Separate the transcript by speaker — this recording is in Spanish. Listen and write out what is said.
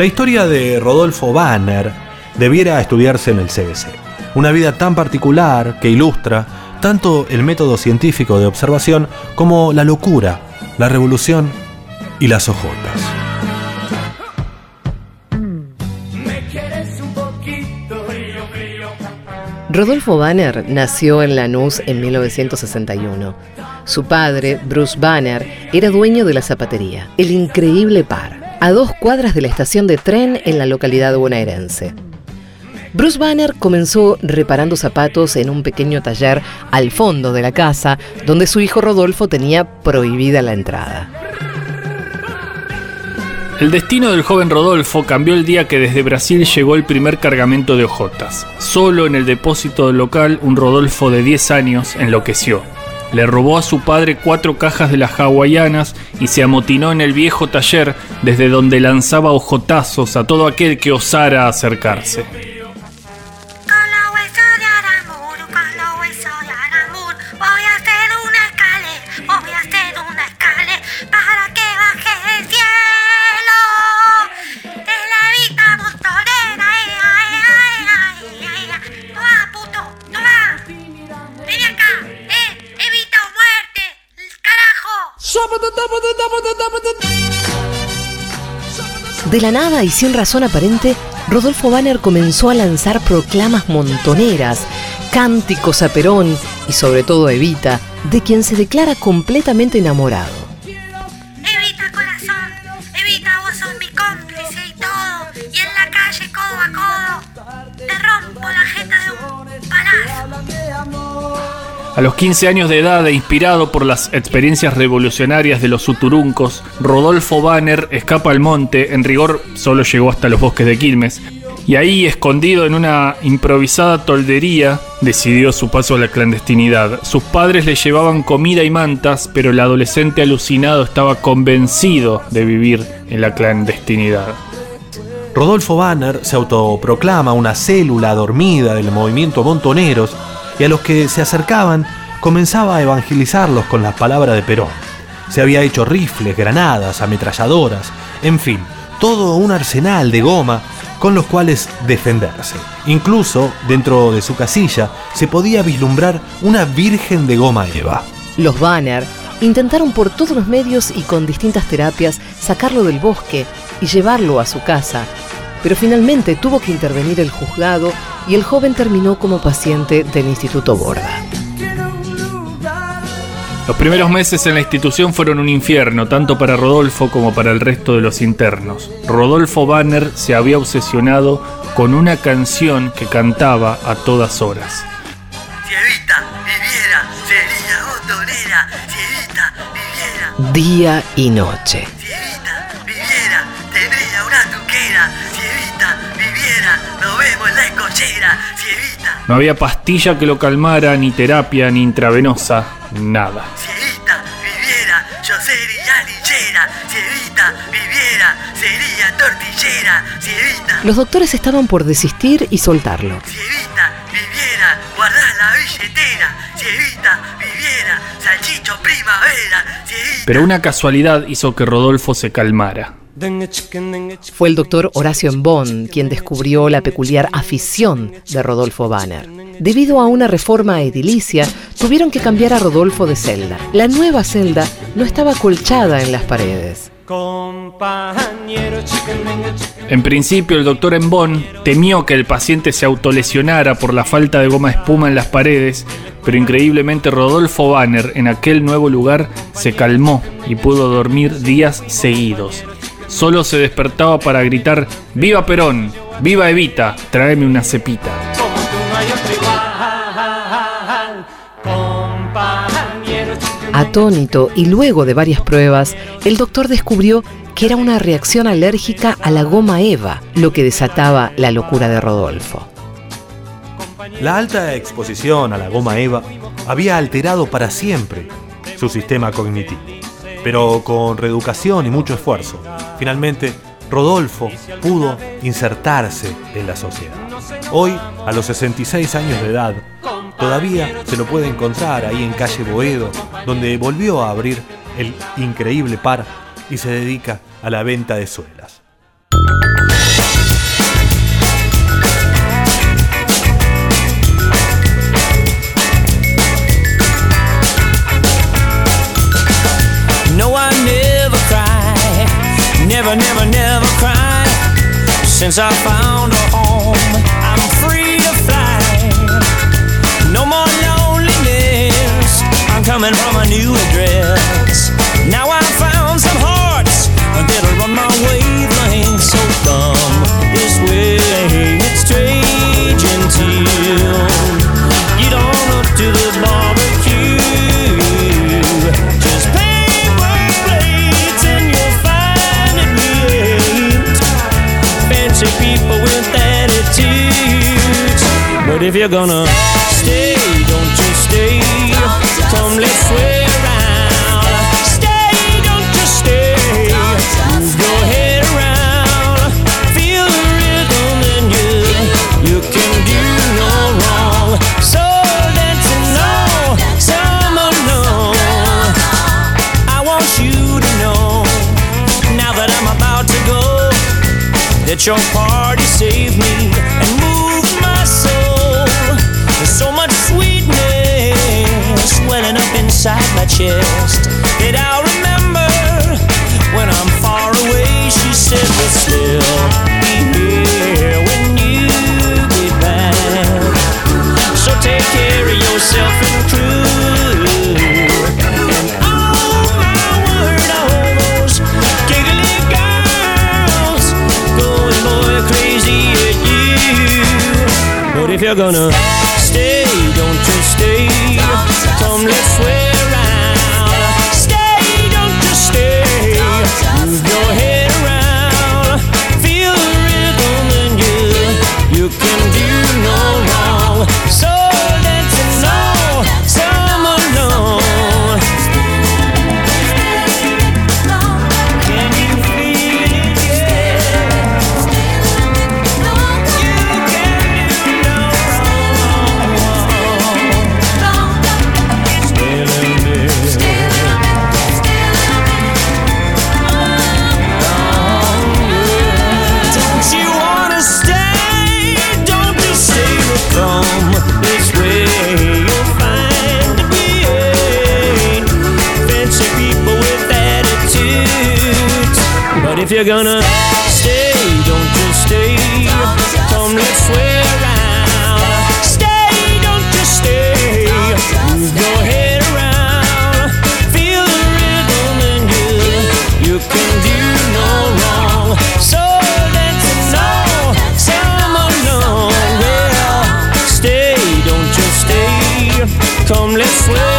Speaker 1: La historia de Rodolfo Banner debiera estudiarse en el CBC. Una vida tan particular que ilustra tanto el método científico de observación como la locura, la revolución y las ojotas.
Speaker 2: Rodolfo Banner nació en Lanús en 1961. Su padre, Bruce Banner, era dueño de la zapatería, el increíble par, a dos cuadras de la estación de tren en la localidad bonaerense. Bruce Banner comenzó reparando zapatos en un pequeño taller al fondo de la casa, donde su hijo Rodolfo tenía prohibida la entrada.
Speaker 3: El destino del joven Rodolfo cambió el día que desde Brasil llegó el primer cargamento de hojotas. Solo en el depósito local, un Rodolfo de 10 años enloqueció. Le robó a su padre cuatro cajas de las hawaianas y se amotinó en el viejo taller desde donde lanzaba hojotazos a todo aquel que osara acercarse.
Speaker 2: De la nada y sin razón aparente, Rodolfo Banner comenzó a lanzar proclamas montoneras, cánticos a Perón y sobre todo a Evita, de quien se declara completamente enamorado.
Speaker 4: A
Speaker 3: los 15 años de edad e inspirado por las experiencias revolucionarias de los Suturuncos, Rodolfo Banner escapa al monte, en rigor solo llegó hasta los bosques de Quilmes, y ahí, escondido en una improvisada toldería, decidió su paso a la clandestinidad. Sus padres le llevaban comida y mantas, pero el adolescente alucinado estaba convencido de vivir en la clandestinidad.
Speaker 1: Rodolfo Banner se autoproclama una célula dormida del movimiento Montoneros y a los que se acercaban comenzaba a evangelizarlos con las palabras de Perón. Se había hecho rifles, granadas, ametralladoras, en fin, todo un arsenal de goma con los cuales defenderse. Incluso dentro de su casilla se podía vislumbrar una virgen de goma Eva.
Speaker 2: Los Banner intentaron por todos los medios y con distintas terapias sacarlo del bosque y llevarlo a su casa, pero finalmente tuvo que intervenir el juzgado y el joven terminó como paciente del Instituto Borda.
Speaker 3: Los primeros meses en la institución fueron un infierno, tanto para Rodolfo como para el resto de los internos. Rodolfo Banner se había obsesionado con una canción que cantaba a todas horas.
Speaker 5: Si Evita viviera, sería botonera. Si Evita viviera,
Speaker 2: Día y noche.
Speaker 5: si Evita viviera, tendría una tuquera. Viviera, nos vemos en la escochera. Si Evita,
Speaker 3: No había pastilla que lo calmara, ni terapia, ni intravenosa, nada.
Speaker 5: si Evita viviera, yo sería linchera. Si Evita viviera, sería tortillera. Si Evita,
Speaker 2: Los doctores estaban por desistir y soltarlo.
Speaker 5: viviera, la billetera. Viviera, salchicho primavera.
Speaker 3: Pero una casualidad hizo que Rodolfo se calmara.
Speaker 2: Fue el doctor Horacio Embón quien descubrió la peculiar afición de Rodolfo Banner. Debido a una reforma edilicia, tuvieron que cambiar a Rodolfo de celda. La nueva celda no estaba colchada en las paredes.
Speaker 3: En principio, el doctor Embón temió que el paciente se autolesionara por la falta de goma espuma en las paredes, pero increíblemente Rodolfo Banner en aquel nuevo lugar se calmó y pudo dormir días seguidos. Solo se despertaba para gritar ¡Viva Perón! ¡Viva Evita! ¡Tráeme una cepita!
Speaker 2: Atónito y luego de varias pruebas, el doctor descubrió que era una reacción alérgica a la goma Eva, lo que desataba la locura de Rodolfo.
Speaker 1: La alta exposición a la goma Eva había alterado para siempre su sistema cognitivo. Pero con reeducación y mucho esfuerzo, finalmente Rodolfo pudo insertarse en la sociedad. Hoy, a los 66 años de edad, todavía se lo puede encontrar ahí en calle Boedo, donde volvió a abrir el increíble par y se dedica a la venta de suelas.
Speaker 6: Since I found a home, I'm free to fly. No more loneliness. I'm coming from a new address. Now I found some hearts that'll run my wavelength. If you're gonna stay, don't you stay? Come, let's sway around. Stay, don't you stay? Move head around. Feel the rhythm and you, you can do no wrong. So dancing. I want you to know, now that I'm about to go, that your party saved me and so much sweetness welling up inside my chest that I'll remember when I'm far away. She said, We'll still be here when you get back. So take care of yourself and crew. And oh my word, all those giggly girls going boy crazy at you. But if you're gonna day. Tom, let's wait. If you're gonna stay, don't you stay? Come, let's around. Stay, don't you stay? Move your head around. Feel the rhythm and you, you can do no wrong. So no, summer, no. Well, stay, don't you stay? Come, let's sway